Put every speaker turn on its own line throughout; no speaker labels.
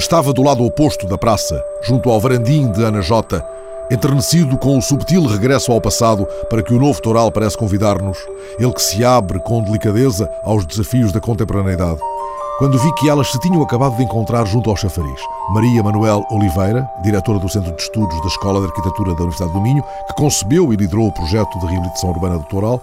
Estava do lado oposto da praça, junto ao varandim de Ana Jota, enternecido com o subtil regresso ao passado para que o novo Toral parece convidar-nos, ele que se abre com delicadeza aos desafios da contemporaneidade. Quando vi que elas se tinham acabado de encontrar junto ao chafariz, Maria Manuel Oliveira, diretora do Centro de Estudos da Escola de Arquitetura da Universidade do Minho, que concebeu e liderou o projeto de reabilitação urbana do Toral,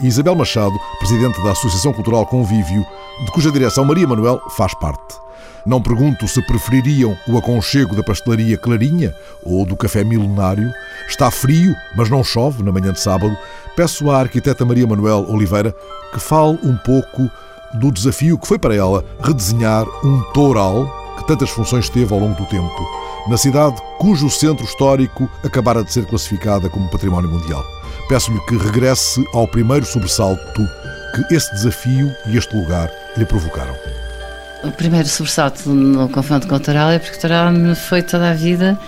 e Isabel Machado, presidente da Associação Cultural Convívio, de cuja direção Maria Manuel faz parte. Não pergunto se prefeririam o aconchego da pastelaria Clarinha ou do café milenário. Está frio, mas não chove na manhã de sábado. Peço à arquiteta Maria Manuel Oliveira que fale um pouco do desafio que foi para ela redesenhar um toural que tantas funções teve ao longo do tempo, na cidade cujo centro histórico acabara de ser classificada como património mundial. Peço-lhe que regresse ao primeiro sobressalto que esse desafio e este lugar lhe provocaram.
O primeiro sobressalto no confronto com o Toral é porque o Toral me foi toda a vida,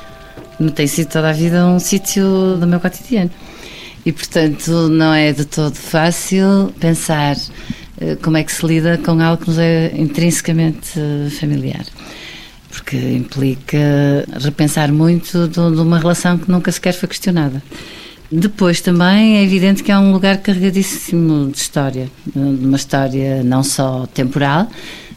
me tem sido toda a vida um sítio do meu cotidiano. E, portanto, não é de todo fácil pensar eh, como é que se lida com algo que nos é intrinsecamente familiar. Porque implica repensar muito de uma relação que nunca sequer foi questionada. Depois também é evidente que é um lugar carregadíssimo de história, de uma história não só temporal,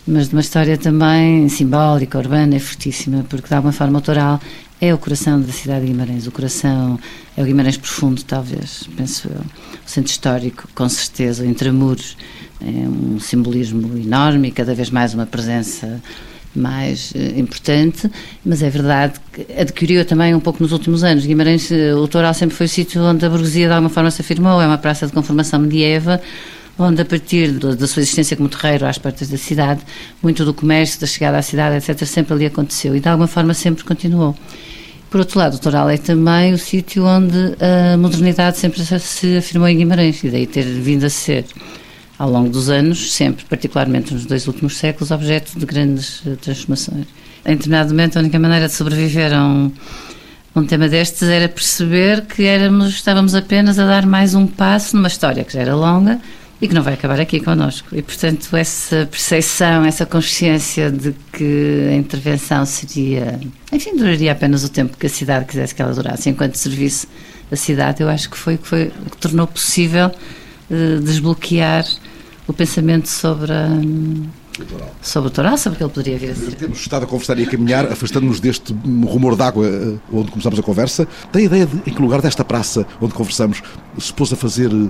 mas de uma história também simbólica, urbana, é fortíssima, porque de alguma forma autoral é o coração da cidade de Guimarães, o coração é o Guimarães profundo, talvez, penso eu. O centro histórico, com certeza, entre muros, é um simbolismo enorme e cada vez mais uma presença mais uh, importante, mas é verdade que adquiriu também um pouco nos últimos anos. Guimarães, uh, o Toral sempre foi o sítio onde a burguesia de alguma forma se afirmou, é uma praça de conformação medieva, onde a partir da sua existência como terreiro às portas da cidade, muito do comércio, da chegada à cidade, etc., sempre ali aconteceu e de alguma forma sempre continuou. Por outro lado, o Toral é também o sítio onde a modernidade sempre se afirmou em Guimarães e daí ter vindo a ser, ao longo dos anos, sempre, particularmente nos dois últimos séculos, objeto de grandes eh, transformações. Em determinado momento, a única maneira de sobreviver a um, um tema destes era perceber que éramos, estávamos apenas a dar mais um passo numa história que já era longa, e que não vai acabar aqui connosco. E, portanto, essa percepção, essa consciência de que a intervenção seria. Enfim, duraria apenas o tempo que a cidade quisesse que ela durasse, enquanto serviço da cidade, eu acho que foi foi, o que tornou possível uh, desbloquear o pensamento sobre a. Sobre o Toral, sobre o que ele poderia vir a ser.
Temos estado a conversar e a caminhar, afastando-nos deste rumor d'água eh, onde começamos a conversa. Tem ideia de em que lugar desta praça onde conversamos se pôs a fazer um,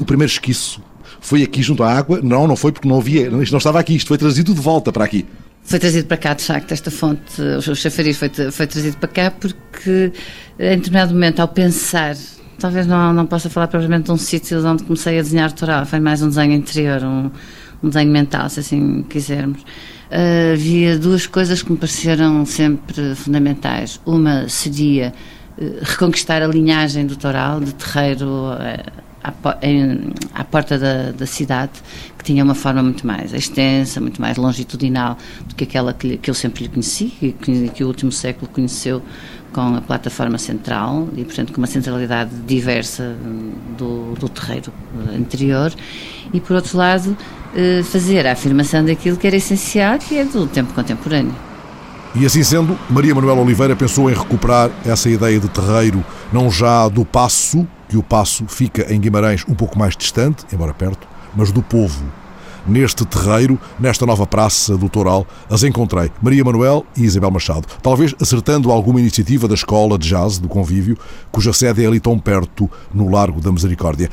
o primeiro esquiço? Foi aqui junto à água? Não, não foi porque não havia, isto não estava aqui, isto foi trazido de volta para aqui.
Foi trazido para cá, de facto, esta fonte, o chafariz foi, foi trazido para cá porque, em determinado momento, ao pensar talvez não, não possa falar propriamente de um sítio onde comecei a desenhar Toral, foi mais um desenho interior, um, um desenho mental, se assim quisermos. Uh, havia duas coisas que me pareceram sempre fundamentais. Uma seria uh, reconquistar a linhagem do Toral, de terreiro uh, à, porta da, da, cidade, que tinha uma forma muito mais extensa, muito mais longitudinal do que aquela que, que eu sempre lhe conheci e que, que o último século conheceu com a plataforma central e, portanto, com uma centralidade diversa do, do terreiro anterior. E, por outro lado, fazer a afirmação daquilo que era essencial, que é do tempo contemporâneo.
E assim sendo, Maria Manuela Oliveira pensou em recuperar essa ideia de terreiro, não já do passo, que o passo fica em Guimarães um pouco mais distante, embora perto, mas do povo. Neste terreiro, nesta nova praça do Toral, as encontrei Maria Manuel e Isabel Machado, talvez acertando alguma iniciativa da escola de jazz do convívio, cuja sede é ali tão perto, no Largo da Misericórdia.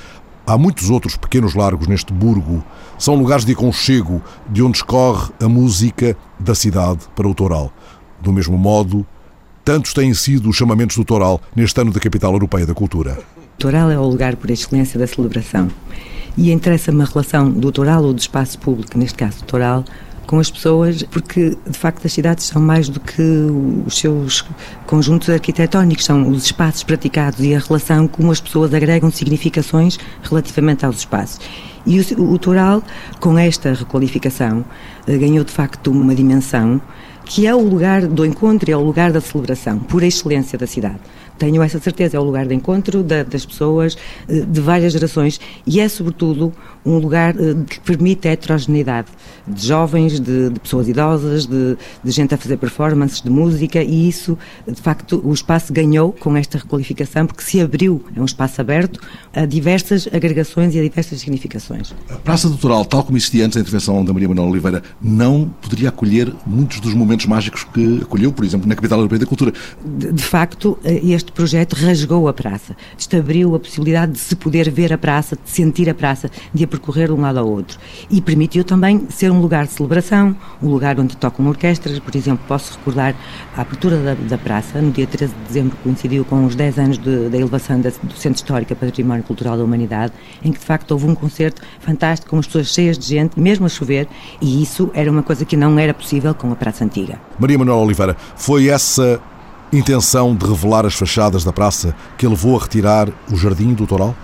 Há muitos outros pequenos largos neste burgo. São lugares de aconchego, de onde escorre a música da cidade para o Toral. Do mesmo modo, tantos têm sido os chamamentos do Toral neste ano da Capital Europeia da Cultura.
Toral é o lugar por excelência da celebração. E interessa-me a relação do Toral ou do espaço público, neste caso do Toral, com as pessoas, porque de facto as cidades são mais do que os seus conjuntos arquitetónicos, são os espaços praticados e a relação como as pessoas agregam significações relativamente aos espaços. E o, o Toral, com esta requalificação, eh, ganhou de facto uma dimensão que é o lugar do encontro e é o lugar da celebração, por excelência da cidade tenho essa certeza, é o lugar de encontro da, das pessoas eh, de várias gerações e é, sobretudo, um lugar eh, que permite a heterogeneidade de jovens, de, de pessoas idosas, de, de, gente a fazer performances de música e isso, de facto, o espaço ganhou com esta requalificação porque se abriu, é um espaço aberto a diversas agregações e a diversas significações.
A Praça Doutoral, tal como existia antes da intervenção da Maria Manuel Oliveira, não poderia acolher muitos dos momentos mágicos que acolheu, por exemplo, na Capital Europeia da Cultura.
De, de facto, eh, este projeto rasgou a praça, abriu a possibilidade de se poder ver a praça, de sentir a praça, de a percorrer de um lado ao outro. E permitiu também ser um lugar de celebração, um lugar onde tocam orquestras. Por exemplo, posso recordar a abertura da, da praça, no dia 13 de dezembro, coincidiu com os 10 anos da elevação da, do Centro Histórico a Património Cultural da Humanidade, em que de facto houve um concerto fantástico, com as pessoas cheias de gente, mesmo a chover, e isso era uma coisa que não era possível com a Praça Antiga.
Maria Manuel Oliveira, foi essa intenção de revelar as fachadas da praça que levou a retirar o jardim do Toral?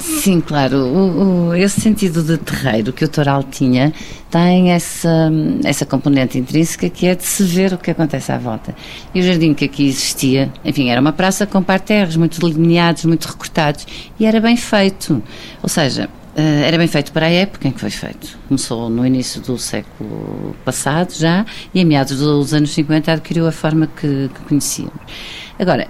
Sim, claro. O, o, esse sentido de terreiro que o Toral tinha tem essa, essa componente intrínseca que é de se ver o que acontece à volta. E o jardim que aqui existia, enfim, era uma praça com parterres muito delineados, muito recortados e era bem feito. Ou seja, era bem feito para a época em que foi feito. Começou no início do século passado já e em meados dos anos 50 adquiriu a forma que, que conhecíamos. Agora,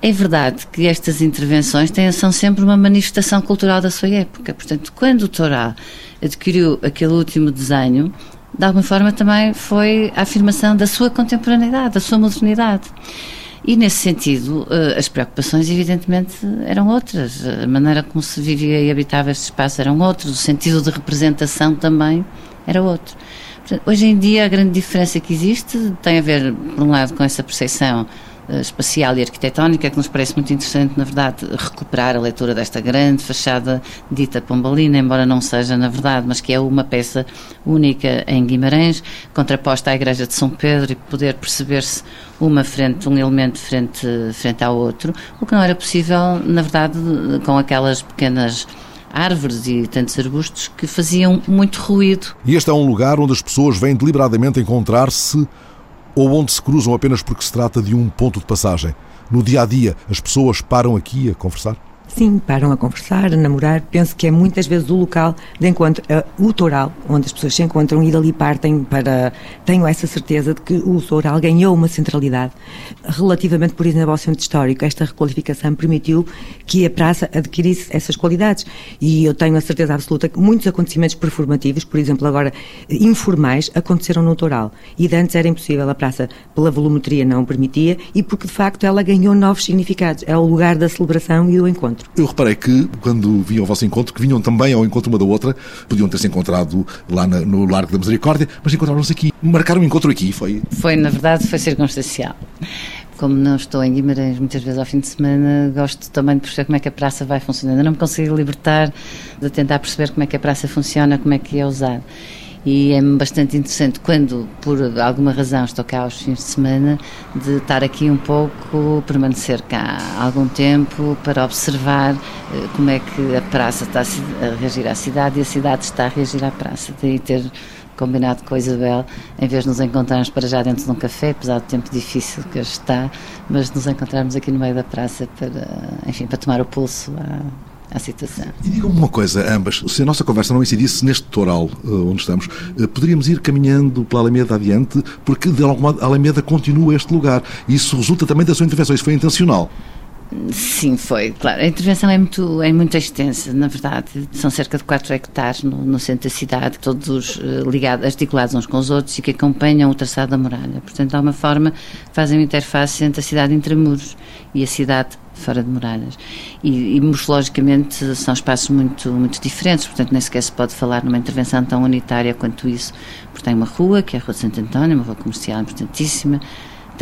é verdade que estas intervenções têm, são sempre uma manifestação cultural da sua época. Portanto, quando o Torá adquiriu aquele último desenho, de alguma forma também foi a afirmação da sua contemporaneidade, da sua modernidade. E nesse sentido, eh, as preocupações, evidentemente, eram outras. A maneira como se vivia e habitava este espaço eram outros, o sentido de representação também era outro. Hoje em dia, a grande diferença que existe tem a ver, por um lado, com essa percepção eh, espacial e arquitetónica, que nos parece muito interessante, na verdade, recuperar a leitura desta grande fachada dita pombalina, embora não seja, na verdade, mas que é uma peça única em Guimarães, contraposta à Igreja de São Pedro e poder perceber-se uma frente, um elemento frente, frente ao outro, o que não era possível, na verdade, com aquelas pequenas árvores e tantos arbustos que faziam muito ruído.
E este é um lugar onde as pessoas vêm deliberadamente encontrar-se ou onde se cruzam apenas porque se trata de um ponto de passagem? No dia a dia, as pessoas param aqui a conversar?
Sim, param a conversar, a namorar. Penso que é muitas vezes o local de encontro, uh, o Toral, onde as pessoas se encontram e dali partem para. Tenho essa certeza de que o Toral ganhou uma centralidade. Relativamente, por exemplo, ao centro histórico, esta requalificação permitiu que a praça adquirisse essas qualidades. E eu tenho a certeza absoluta que muitos acontecimentos performativos, por exemplo, agora informais, aconteceram no Toral. E de antes era impossível, a praça, pela volumetria, não permitia e porque de facto ela ganhou novos significados. É o lugar da celebração e do encontro encontro.
Eu reparei que, quando vinham ao vosso encontro, que vinham também ao encontro uma da outra, podiam ter-se encontrado lá na, no Largo da Misericórdia, mas encontraram-se aqui. Marcaram um encontro aqui, foi?
Foi, na verdade, foi circunstancial como não estou em Guimarães muitas vezes ao fim de semana, gosto também de perceber como é que a praça vai funcionando. Eu não me consigo libertar de tentar perceber como é que a praça funciona, como é que é usada e é bastante interessante quando, por alguma razão, estou cá aos fins de semana, de estar aqui um pouco, permanecer cá algum tempo para observar eh, como é que a praça está a reagir à cidade e a cidade está a reagir à praça. Daí ter combinado com a Isabel, em vez de nos encontrarmos para já dentro de um café, apesar do tempo difícil que hoje está, mas nos encontrarmos aqui no meio da praça para, enfim, para tomar o pulso à, à situação.
E digam-me uma coisa, ambas, se a nossa conversa não incidisse neste toral uh, onde estamos, uh, poderíamos ir caminhando pela Alameda adiante, porque de alguma a Alameda continua este lugar. Isso resulta também da sua intervenção, isso foi intencional.
Sim, foi, claro. A intervenção é muito, é muito extensa, na verdade. São cerca de 4 hectares no, no centro da cidade, todos uh, ligados, articulados uns com os outros e que acompanham o traçado da muralha. Portanto, de alguma forma, fazem uma interface entre a cidade intramuros e a cidade fora de muralhas. E, e morfologicamente são espaços muito, muito diferentes, portanto nem sequer se pode falar numa intervenção tão unitária quanto isso, porque tem uma rua, que é a Rua de Santo António, uma rua comercial importantíssima,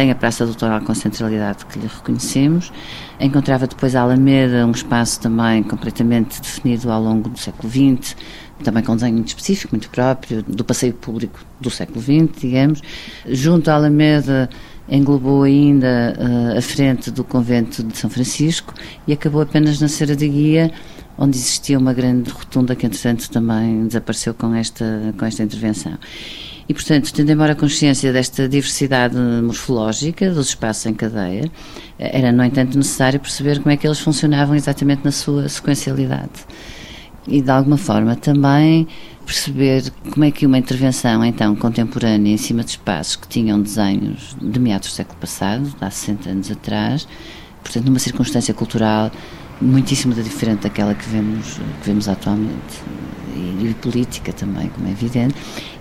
tem a Praça Doutoral com centralidade que lhe reconhecemos, encontrava depois a Alameda, um espaço também completamente definido ao longo do século XX, também com um desenho muito específico, muito próprio, do passeio público do século XX, digamos. Junto à Alameda englobou ainda uh, a frente do convento de São Francisco e acabou apenas na Serra da Guia, onde existia uma grande rotunda que, entretanto, também desapareceu com esta, com esta intervenção. E, portanto, tendo embora a consciência desta diversidade morfológica dos espaços em cadeia, era, no entanto, necessário perceber como é que eles funcionavam exatamente na sua sequencialidade. E, de alguma forma, também perceber como é que uma intervenção, então, contemporânea em cima de espaços que tinham desenhos de meados do século passado, há 60 anos atrás, portanto, numa circunstância cultural muitíssimo diferente daquela que vemos, que vemos atualmente e, e política também, como é evidente,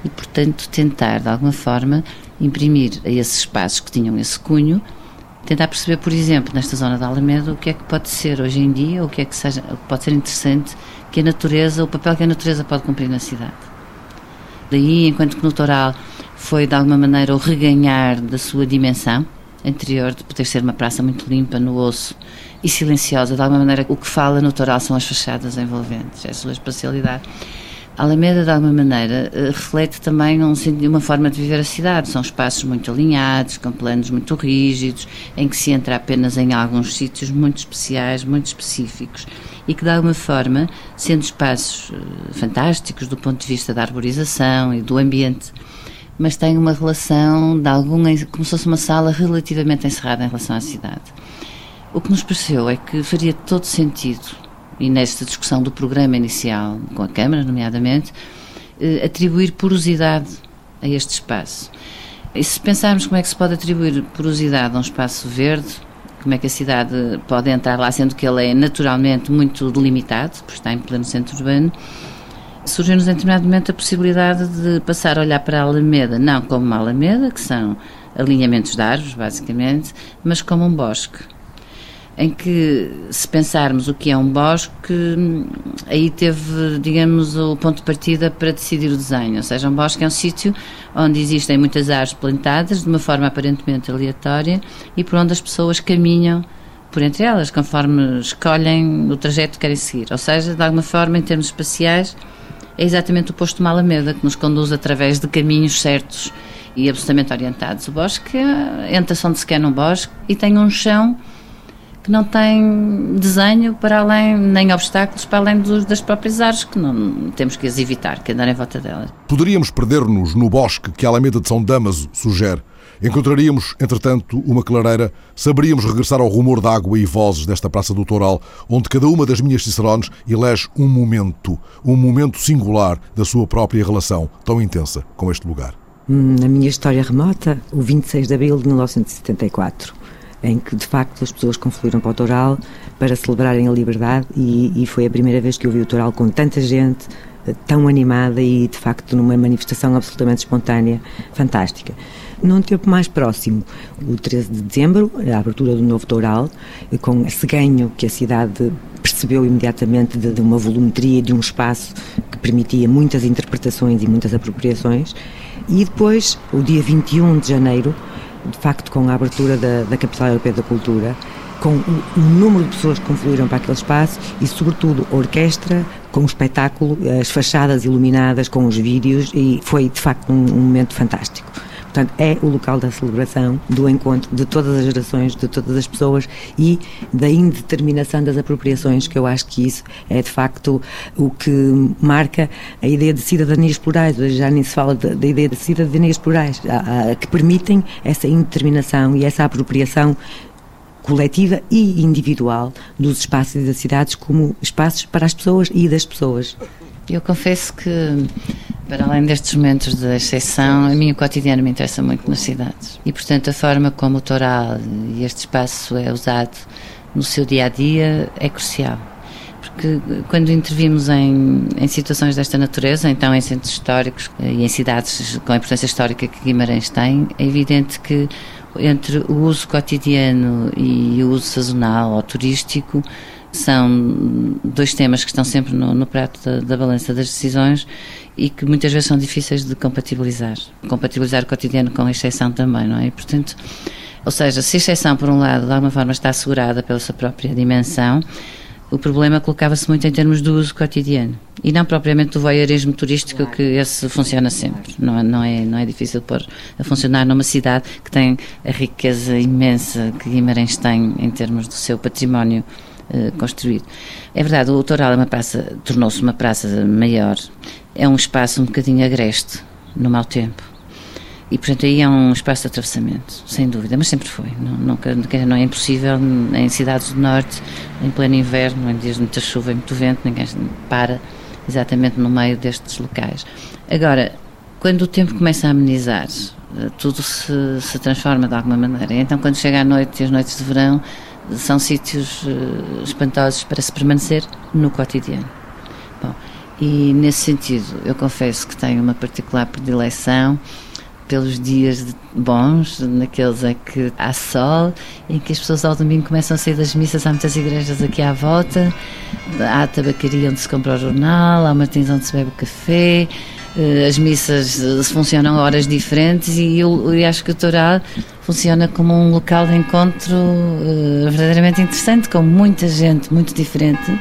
e portanto tentar de alguma forma imprimir a esses espaços que tinham esse cunho, tentar perceber, por exemplo, nesta zona da Alameda, o que é que pode ser hoje em dia, o que é que seja, pode ser interessante que a natureza, o papel que a natureza pode cumprir na cidade. Daí, enquanto que no Toral foi de alguma maneira o reganhar da sua dimensão anterior de poder ser uma praça muito limpa no osso e silenciosa, de alguma maneira o que fala no Toral são as fachadas envolventes, é a sua espacialidade. A Alameda, de alguma maneira, eh, reflete também um, uma forma de viver a cidade. São espaços muito alinhados, com planos muito rígidos, em que se entra apenas em alguns sítios muito especiais, muito específicos, e que, de alguma forma, sendo espaços eh, fantásticos do ponto de vista da arborização e do ambiente, mas têm uma relação de algum, como se fosse uma sala relativamente encerrada em relação à cidade. O que nos pareceu é que faria todo sentido, e nesta discussão do programa inicial, com a Câmara, nomeadamente, eh, atribuir porosidade a este espaço. E se pensarmos como é que se pode atribuir porosidade a um espaço verde, como é que a cidade pode entrar lá, sendo que ele é naturalmente muito delimitado, porque está em pleno centro urbano, surgiu-nos em determinado momento a possibilidade de passar a olhar para a Alameda, não como uma Alameda, que são alinhamentos de árvores, basicamente, mas como um bosque em que, se pensarmos o que é um bosque, aí teve, digamos, o ponto de partida para decidir o desenho. Ou seja, um bosque é um sítio onde existem muitas árvores plantadas de uma forma aparentemente aleatória e por onde as pessoas caminham por entre elas, conforme escolhem o trajeto que querem seguir. Ou seja, de alguma forma, em termos espaciais, é exatamente o posto de uma que nos conduz através de caminhos certos e absolutamente orientados. O bosque entra-se onde se quer num bosque e tem um chão que não tem desenho para além, nem obstáculos para além dos, das próprias árvores, que não temos que as evitar, que andar em volta delas.
Poderíamos perder-nos no bosque que a Alameda de São Damaso sugere. Encontraríamos, entretanto, uma clareira, saberíamos regressar ao rumor da água e vozes desta Praça do Toural, onde cada uma das minhas cicerones elege um momento, um momento singular da sua própria relação, tão intensa com este lugar.
Na minha história remota, o 26 de abril de 1974 em que de facto as pessoas confluíram para o Toral para celebrarem a liberdade e, e foi a primeira vez que eu vi o Toral com tanta gente, eh, tão animada e de facto numa manifestação absolutamente espontânea, fantástica. Num tempo mais próximo, o 13 de dezembro, a abertura do novo Toral, com esse ganho que a cidade percebeu imediatamente de, de uma volumetria, de um espaço que permitia muitas interpretações e muitas apropriações. E depois, o dia 21 de janeiro, de facto, com a abertura da, da Capital Europeia da Cultura, com o, número de pessoas que confluíram para aquele espaço e, sobretudo, a orquestra, com o espetáculo, as fachadas iluminadas, com os vídeos, e foi, de facto, um, um momento fantástico. Portanto, é o local da celebração, do encontro de todas as gerações, de todas as pessoas e da indeterminação das apropriações, que eu acho que isso é de facto o que marca a ideia de cidadanias plurais. Já nem se fala da ideia de cidadanias plurais, a, a, que permitem essa indeterminação e essa apropriação coletiva e individual dos espaços e das cidades como espaços para as pessoas e das pessoas.
Eu confesso que, para além destes momentos de exceção, a mim o cotidiano me interessa muito nas cidades. E, portanto, a forma como o Toral e este espaço é usado no seu dia a dia é crucial. Porque quando intervimos em, em situações desta natureza, então em centros históricos e em cidades com a importância histórica que Guimarães tem, é evidente que entre o uso cotidiano e o uso sazonal ou turístico, são dois temas que estão sempre no, no prato da, da, balança das decisões e que muitas vezes são difíceis de compatibilizar. Compatibilizar o cotidiano com a exceção também, não é? E, portanto, ou seja, se a exceção, por um lado, de alguma forma está assegurada pela sua própria dimensão, o problema colocava-se muito em termos do uso cotidiano e não propriamente do voyeurismo turístico que esse funciona sempre. Não, é, não, é, não é difícil pôr a funcionar numa cidade que tem a riqueza imensa que Guimarães tem em termos do seu património eh, construído. É verdade, o Toral é uma praça, tornou-se uma praça maior, é um espaço um bocadinho agreste no mau tempo e, portanto, aí é um espaço de atravessamento, sem dúvida, mas sempre foi. Não, nunca, não é impossível em cidades do Norte, em pleno inverno, em dias de muita chuva e muito vento, ninguém para exatamente no meio destes locais. Agora, quando o tempo começa a amenizar, eh, tudo se, se transforma de alguma maneira. Então, quando chega a noite e as noites de verão, são sítios uh, espantosos para se permanecer no cotidiano. Bom, e nesse sentido, eu confesso que tenho uma particular predileção pelos dias bons, naqueles em que há sol, em que as pessoas ao domingo começam a sair das missas, há muitas igrejas aqui à volta, há a tabacaria onde se compra o jornal, há Martins onde se bebe o café, eh, as missas eh, funcionam a horas diferentes e eu, eu acho que o Toral funciona como um local de encontro uh, verdadeiramente interessante, com muita gente muito diferente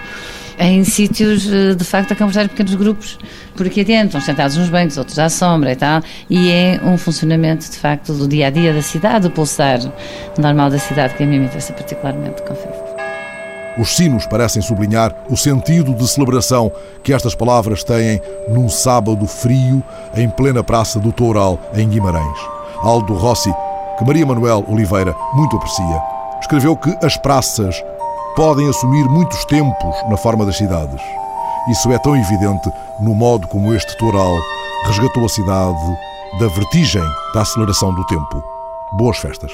em sítios, eh, de facto, a conversar em pequenos grupos por aqui adiante, uns sentados nos bancos, outros à sombra e tal, e é um funcionamento, de facto, do dia a dia da cidade, o pulsar normal da cidade, que a mim me interessa particularmente, confesso.
Os sinos parecem sublinhar o sentido de celebração que estas palavras têm num sábado frio em plena Praça do Toural, em Guimarães. Aldo Rossi, que Maria Manuel Oliveira muito aprecia, escreveu que as praças podem assumir muitos tempos na forma das cidades. Isso é tão evidente no modo como este toral resgatou a cidade da vertigem da aceleração do tempo. Boas festas.